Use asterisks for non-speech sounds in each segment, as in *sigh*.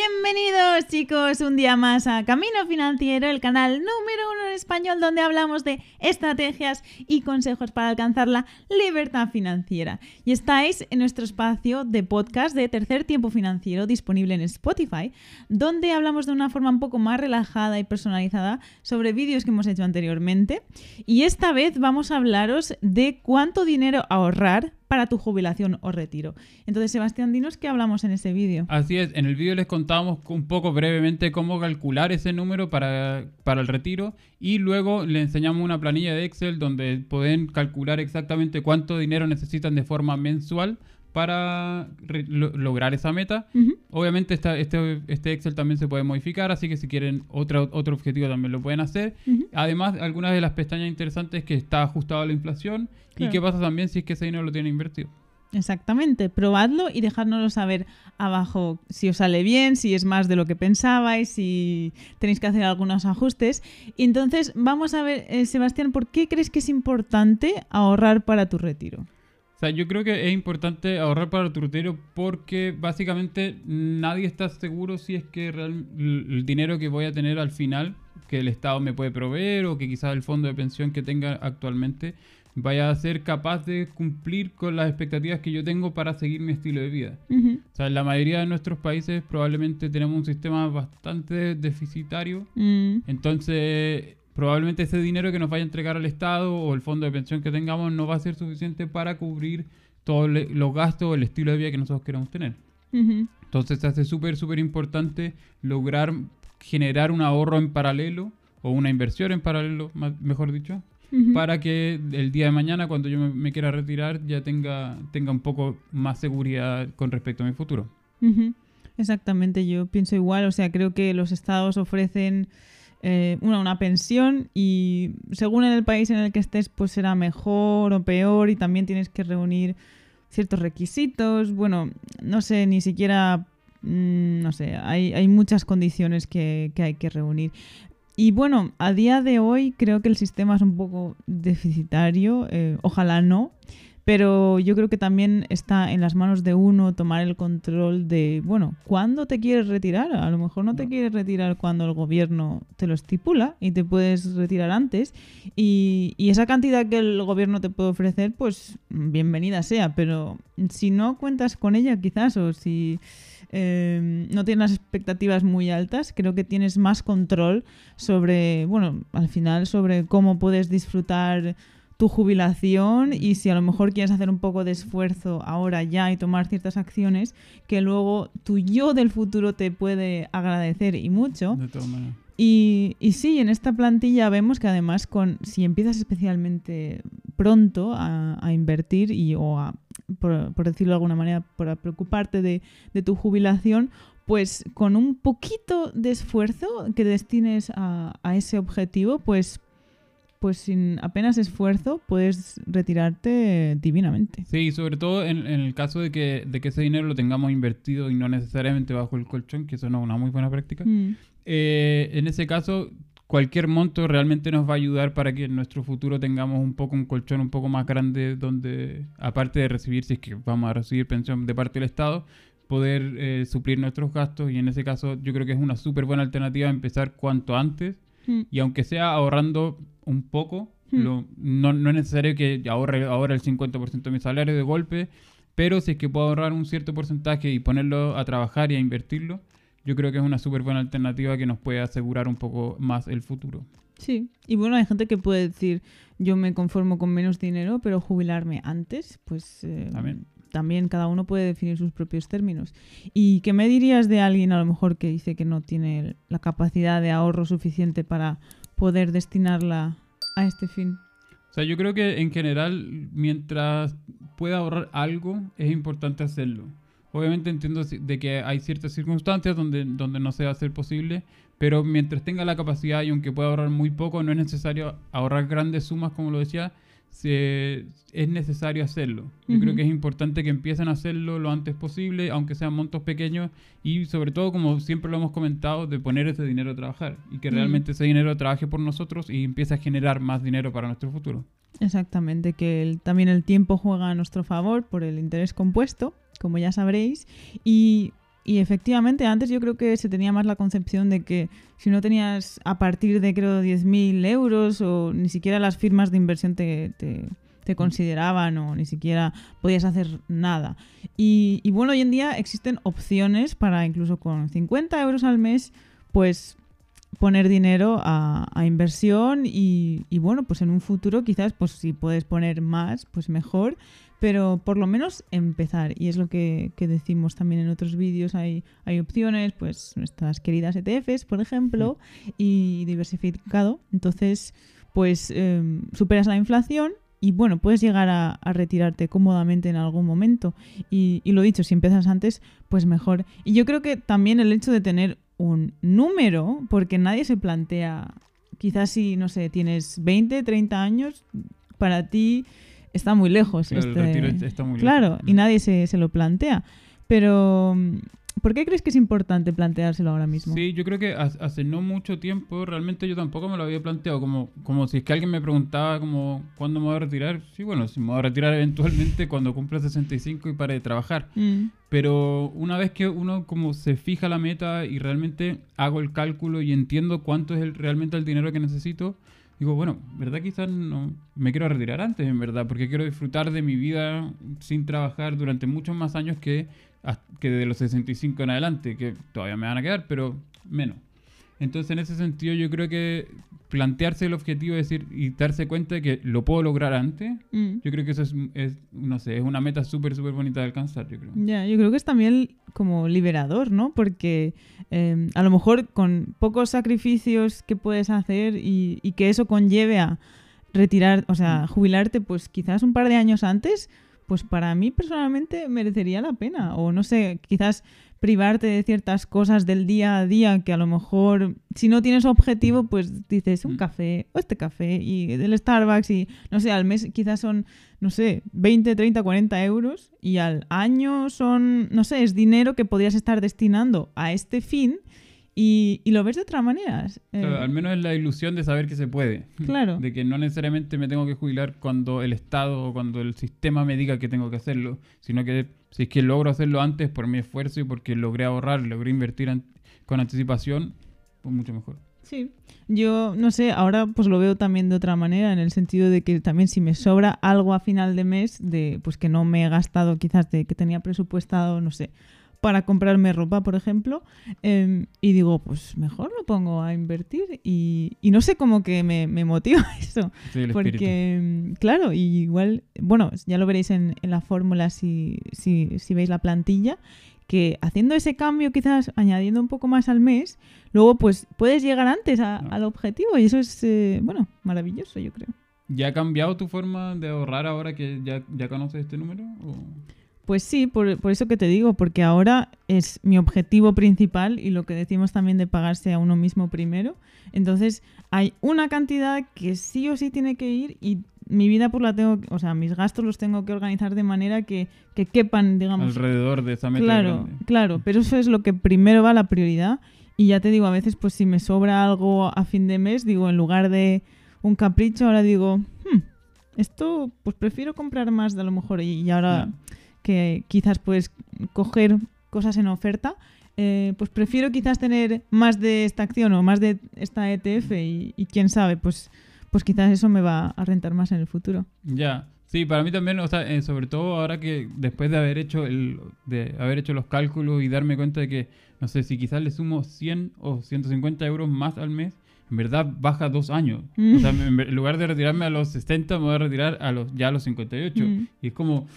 Bienvenidos chicos un día más a Camino Financiero, el canal número uno en español donde hablamos de estrategias y consejos para alcanzar la libertad financiera. Y estáis en nuestro espacio de podcast de Tercer Tiempo Financiero disponible en Spotify, donde hablamos de una forma un poco más relajada y personalizada sobre vídeos que hemos hecho anteriormente. Y esta vez vamos a hablaros de cuánto dinero ahorrar para tu jubilación o retiro. Entonces, Sebastián, dinos qué hablamos en ese vídeo. Así es, en el vídeo les contamos un poco brevemente cómo calcular ese número para, para el retiro y luego le enseñamos una planilla de Excel donde pueden calcular exactamente cuánto dinero necesitan de forma mensual para lograr esa meta. Obviamente este, este Excel también se puede modificar, así que si quieren otro, otro objetivo también lo pueden hacer. Además, algunas de las pestañas interesantes es que está ajustado a la inflación y qué pasa también si es que ese dinero lo tienen invertido. Exactamente, probadlo y dejárnoslo saber abajo si os sale bien, si es más de lo que pensabais, si tenéis que hacer algunos ajustes. Y entonces vamos a ver, eh, Sebastián, ¿por qué crees que es importante ahorrar para tu retiro? O sea, yo creo que es importante ahorrar para tu retiro porque básicamente nadie está seguro si es que el dinero que voy a tener al final, que el Estado me puede proveer o que quizás el fondo de pensión que tenga actualmente vaya a ser capaz de cumplir con las expectativas que yo tengo para seguir mi estilo de vida. O sea, en la mayoría de nuestros países probablemente tenemos un sistema bastante deficitario. Mm. Entonces, probablemente ese dinero que nos vaya a entregar al Estado o el fondo de pensión que tengamos no va a ser suficiente para cubrir todos los gastos o el estilo de vida que nosotros queremos tener. Entonces se hace súper, súper importante lograr generar un ahorro en paralelo o una inversión en paralelo, mejor dicho, para que el día de mañana, cuando yo me, quiera retirar, ya tenga, tenga un poco más seguridad con respecto a mi futuro. Exactamente, yo pienso igual, o sea, creo que los estados ofrecen eh, una, una pensión y según en el país en el que estés, pues será mejor o peor y también tienes que reunir ciertos requisitos. Bueno, no sé, ni siquiera, mm, no sé, hay, hay muchas condiciones que, que hay que reunir. Y bueno, a día de hoy creo que el sistema es un poco deficitario, eh, ojalá no, pero yo creo que también está en las manos de uno tomar el control de, bueno, ¿cuándo te quieres retirar? A lo mejor no te quieres retirar cuando el gobierno te lo estipula y te puedes retirar antes. Y, y esa cantidad que el gobierno te puede ofrecer, pues bienvenida sea, pero si no cuentas con ella quizás o si... Eh, no tienes las expectativas muy altas, creo que tienes más control sobre, bueno, al final sobre cómo puedes disfrutar tu jubilación y si a lo mejor quieres hacer un poco de esfuerzo ahora ya y tomar ciertas acciones que luego tu yo del futuro te puede agradecer y mucho. Y, y, sí, en esta plantilla vemos que además con si empiezas especialmente pronto a, invertir y o a, por, decirlo de alguna manera, por preocuparte de, de tu jubilación, pues con un poquito de esfuerzo que destines a, a, ese objetivo, pues pues sin apenas esfuerzo puedes retirarte divinamente. Sí, sobre todo en, el caso de que, de que ese dinero lo tengamos invertido y no necesariamente bajo el colchón, que eso no es una muy buena práctica. Mm. Eh, en ese caso, cualquier monto realmente nos va a ayudar para que en nuestro futuro tengamos un poco un colchón un poco más grande donde, aparte de recibir, si es que vamos a recibir pensión de parte del Estado, poder eh, suplir nuestros gastos y en ese caso yo creo que es una súper buena alternativa empezar cuanto antes mm. y aunque sea ahorrando un poco. Hmm. no, no, es necesario que ahorre ahora el 50% de mi salario de golpe, pero si es que puedo ahorrar un cierto porcentaje y ponerlo a trabajar y a invertirlo, yo creo que es una súper buena alternativa que nos puede asegurar un poco más el futuro. Sí, y bueno, hay gente que puede decir, yo me conformo con menos dinero, pero jubilarme antes, pues eh, también. Cada uno puede definir sus propios términos. ¿Y qué me dirías de alguien a lo mejor que dice que no tiene la capacidad de ahorro suficiente para poder destinarla a este fin. O sea, yo creo que en general, mientras pueda ahorrar algo, es importante hacerlo. Obviamente entiendo de que hay ciertas circunstancias donde, donde no se posible, pero mientras tenga la capacidad y aunque pueda ahorrar muy poco, no es necesario ahorrar grandes sumas, como lo decía, se, es necesario hacerlo. Yo creo que es importante que empiecen a hacerlo lo antes posible, aunque sean montos pequeños, y sobre todo, como siempre lo hemos comentado, de poner ese dinero a trabajar y que realmente ese dinero trabaje por nosotros y empiece a generar más dinero para nuestro futuro. Exactamente, que también el tiempo juega a nuestro favor por el interés compuesto, como ya sabréis, y y efectivamente antes yo creo que se tenía más la concepción de que si no tenías a partir de creo 10.000 euros o ni siquiera las firmas de inversión te, te, consideraban o ni siquiera podías hacer nada. Y bueno, hoy en día existen opciones para incluso con 50 euros al mes, pues poner dinero a, a inversión y, y, bueno, pues en un futuro quizás pues si puedes poner más, pues mejor, pero por lo menos empezar y es lo que, que decimos también en otros vídeos, hay, hay opciones, pues nuestras queridas ETFs, por ejemplo, y diversificado, entonces pues eh, superas la inflación y bueno, puedes llegar a, a, retirarte cómodamente en algún momento. Y, y, lo dicho, si empiezas antes, pues mejor. Y yo creo que también el hecho de tener un número, porque nadie se plantea, quizás si, no sé, tienes 20, 30 años, para ti está muy lejos. Claro, este... el retiro está muy claro lejos. y nadie se, se, lo plantea. Pero, ¿por qué crees que es importante planteárselo ahora mismo? Sí, yo creo que hace no mucho tiempo realmente yo tampoco me lo había planteado. Como, como si es que alguien me preguntaba como cuándo me voy a retirar. Sí, bueno, si me voy a retirar eventualmente cuando cumpla 65 y pare de trabajar. Mm. Pero una vez que uno como se fija la meta y realmente hago el cálculo y entiendo cuánto es el, realmente el dinero que necesito, digo, bueno, ¿verdad? Quizás no me quiero retirar antes, en verdad, porque quiero disfrutar de mi vida sin trabajar durante muchos más años que, que de los 65 en adelante, que todavía me van a quedar, pero menos. Entonces, en ese sentido, yo creo que plantearse el objetivo es decir, y darse cuenta de que lo puedo lograr antes, Mm. yo creo que eso es, es no sé, es una meta súper, súper bonita de alcanzar, yo creo. Ya, yo creo que es también como liberador, ¿no? Porque eh, a lo mejor con pocos sacrificios que puedes hacer y, y, que eso conlleve a retirar, o sea, jubilarte, pues quizás un par de años antes, pues para mí personalmente merecería la pena. O no sé, quizás privarte de ciertas cosas del día a día que a lo mejor si no tienes objetivo pues dices un café o este café y el Starbucks y no sé al mes quizás son no sé 20 30 40 euros y al año son no sé es dinero que podrías estar destinando a este fin y, y, lo ves de otra manera. Eh, claro, al menos es la ilusión de saber que se puede. *laughs* Claro. De que no necesariamente me tengo que jubilar cuando el Estado o cuando el sistema me diga que tengo que hacerlo, sino que si es que logro hacerlo antes por mi esfuerzo y porque logré ahorrar, logré invertir an con anticipación, pues mucho mejor. Sí, yo no sé, ahora pues lo veo también de otra manera, en el sentido de que también si me sobra algo a final de mes, de pues que no me he gastado quizás de que tenía presupuestado, no sé, para comprarme ropa, por ejemplo, eh, y digo, pues mejor lo pongo a invertir y, y no sé cómo que me, me motiva *laughs* eso. Sí, porque, espíritu. claro, y igual, bueno, ya lo veréis en, en la fórmula si, si, si veis la plantilla, que haciendo ese cambio, quizás añadiendo un poco más al mes, luego pues puedes llegar antes a, No. al objetivo y eso es, eh, bueno, maravilloso, yo creo. ¿Ya ha cambiado tu forma de ahorrar ahora que ya, ya conoces este número? ¿O? Pues sí, por, por, eso que te digo, porque ahora es mi objetivo principal y lo que decimos también de pagarse a uno mismo primero. Entonces hay una cantidad que sí o sí tiene que ir y mi vida pues la tengo, o sea, mis gastos los tengo que organizar de manera que, que quepan, digamos. Alrededor de esa meta. Claro, grande. claro, pero eso es lo que primero va la prioridad. Y ya te digo, a veces pues si me sobra algo a fin de mes, digo, en lugar de un capricho, ahora digo, hmm, esto pues prefiero comprar más de a lo mejor y, y ahora... No que quizás puedes coger cosas en oferta, eh, pues prefiero quizás tener más de esta acción o más de esta ETF y, y, quién sabe, pues, pues quizás eso me va a rentar más en el futuro. Ya, sí, para mí también, o sea, eh, sobre todo ahora que después de haber hecho el, de haber hecho los cálculos y darme cuenta de que, no sé, si quizás le sumo 100 o 150 euros más al mes, en verdad baja dos años. Mm. O sea, en, en, lugar de retirarme a los 60, me voy a retirar a los, ya a los 58. Mm. Y es como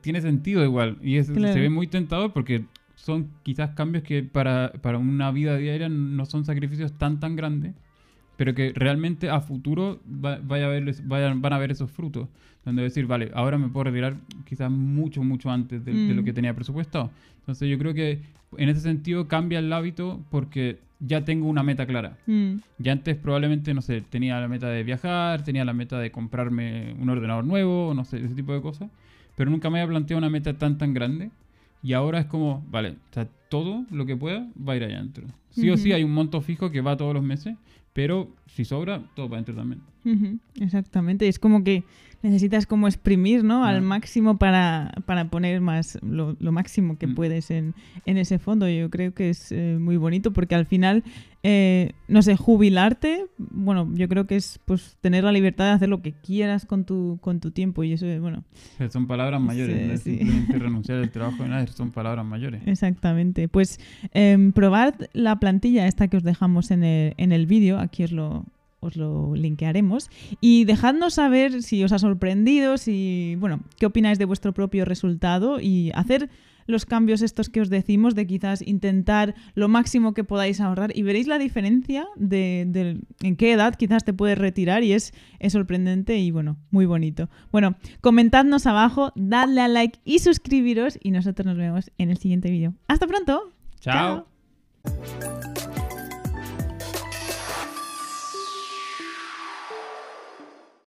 tiene sentido igual y es, claro. se ve muy tentador porque son quizás cambios que para, para, una vida diaria no son sacrificios tan tan grandes pero que realmente a futuro va, vaya a ver, vayan, van a ver esos frutos donde decir vale ahora me puedo retirar quizás mucho mucho antes de, mm. de, lo que tenía presupuestado entonces yo creo que en ese sentido cambia el hábito porque ya tengo una meta clara mm. ya antes probablemente no sé tenía la meta de viajar tenía la meta de comprarme un ordenador nuevo no sé ese tipo de cosas pero nunca me había planteado una meta tan tan grande. Y ahora es como, vale, o sea, todo lo que pueda va a ir allá adentro. Sí o sí hay un monto fijo que va todos los meses, pero si sobra, todo para adentro también. Exactamente, es como que necesitas como exprimir, ¿no? Al máximo para, para poner más lo, máximo que mm. puedes en, en, ese fondo. Yo creo que es eh, muy bonito porque al final, eh, no sé, jubilarte, bueno, yo creo que es pues tener la libertad de hacer lo que quieras con tu, con tu tiempo y eso es, bueno. Son palabras mayores, no es simplemente renunciar al trabajo de nadie, son palabras mayores. Exactamente. Pues eh, probad la plantilla esta que os dejamos en el, en el vídeo, aquí os lo, os lo linkearemos. Y dejadnos saber si os ha sorprendido, si, bueno, qué opináis de vuestro propio resultado y hacer los cambios estos que os decimos de quizás intentar lo máximo que podáis ahorrar y veréis la diferencia de, en qué edad quizás te puedes retirar y es, es, sorprendente y bueno, muy bonito. Bueno, comentadnos abajo, dadle a like y suscribiros y nosotros nos vemos en el siguiente vídeo. ¡Hasta pronto! Chao.